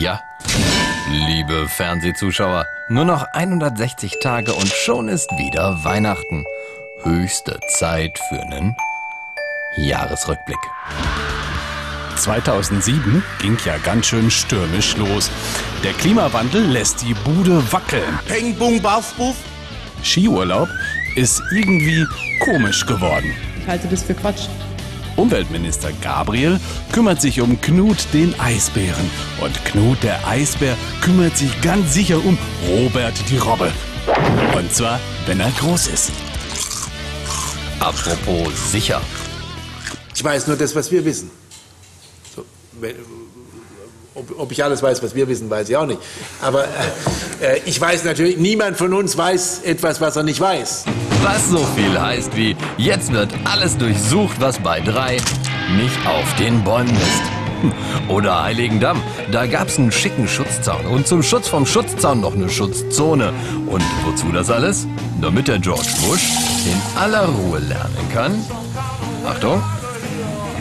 Ja, liebe Fernsehzuschauer, nur noch 160 Tage und schon ist wieder Weihnachten. Höchste Zeit für einen Jahresrückblick. 2007 ging ja ganz schön stürmisch los. Der Klimawandel lässt die Bude wackeln. Peng, bung, baff, buff. Skiurlaub ist irgendwie komisch geworden. Ich halte das für Quatsch. Umweltminister Gabriel kümmert sich um Knut den Eisbären. Und Knut der Eisbär kümmert sich ganz sicher um Robert die Robbe. Und zwar, wenn er groß ist. Apropos sicher. Ich weiß nur das, was wir wissen. So, wenn, ob, ob, ich alles weiß, was wir wissen, weiß ich auch nicht. Aber äh, ich weiß natürlich, niemand von uns weiß etwas, was er nicht weiß. Was so viel heißt wie, jetzt wird alles durchsucht, was bei drei nicht auf den Bäumen ist. Oder Heiligendamm, da gab's einen schicken Schutzzaun und zum Schutz vom Schutzzaun noch eine Schutzzone. Und wozu das alles? Damit der George Bush in aller Ruhe lernen kann. Achtung,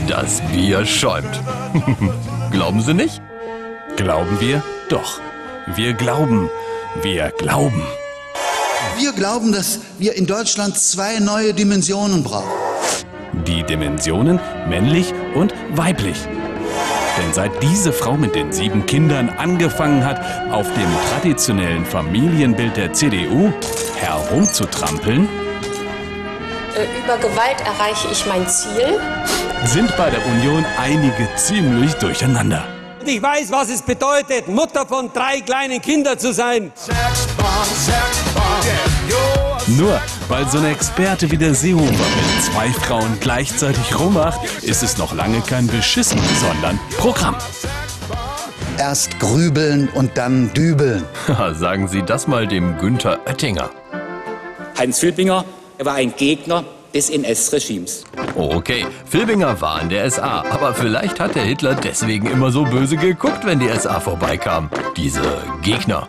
das Bier schäumt. Glauben Sie nicht? Glauben wir? Doch. Wir glauben. Wir glauben. Wir glauben, dass wir in Deutschland zwei neue Dimensionen brauchen. Die Dimensionen männlich und weiblich. Denn seit diese Frau mit den sieben Kindern angefangen hat, auf dem traditionellen Familienbild der CDU herumzutrampeln, über Gewalt erreiche ich mein Ziel, sind bei der Union einige ziemlich durcheinander. Ich weiß, was es bedeutet, Mutter von drei kleinen Kindern zu sein. Nur weil so ein Experte wie der Seehofer mit zwei Frauen gleichzeitig rummacht, ist es noch lange kein Beschissen, sondern Programm. Erst grübeln und dann dübeln. Sagen Sie das mal dem Günther Oettinger. Hans Filbinger war ein Gegner des NS-Regimes. Oh, okay. Filbinger war in der SA, aber vielleicht hat der Hitler deswegen immer so böse geguckt, wenn die SA vorbeikam. Diese Gegner.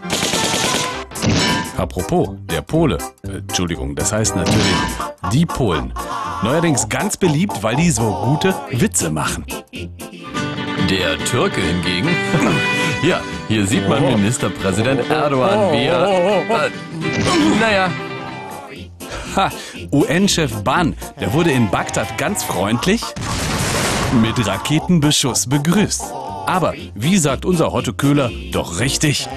Apropos, der Pole. Äh, Entschuldigung, das heißt natürlich die Polen. Neuerdings ganz beliebt, weil die so gute Witze machen. Der Türke hingegen. ja, hier sieht man Ministerpräsident Erdogan, wie er. Äh, naja, UN-Chef Ban, der wurde in Bagdad ganz freundlich mit Raketenbeschuss begrüßt. Aber wie sagt unser Hotte Köhler doch richtig?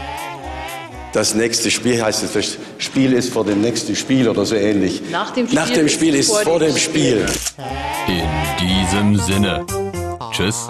Das nächste Spiel heißt es, das Spiel ist vor dem nächsten Spiel oder so ähnlich. Nach dem Spiel, Nach dem Spiel ist, vor dem Spiel. In diesem Sinne. Tschüss.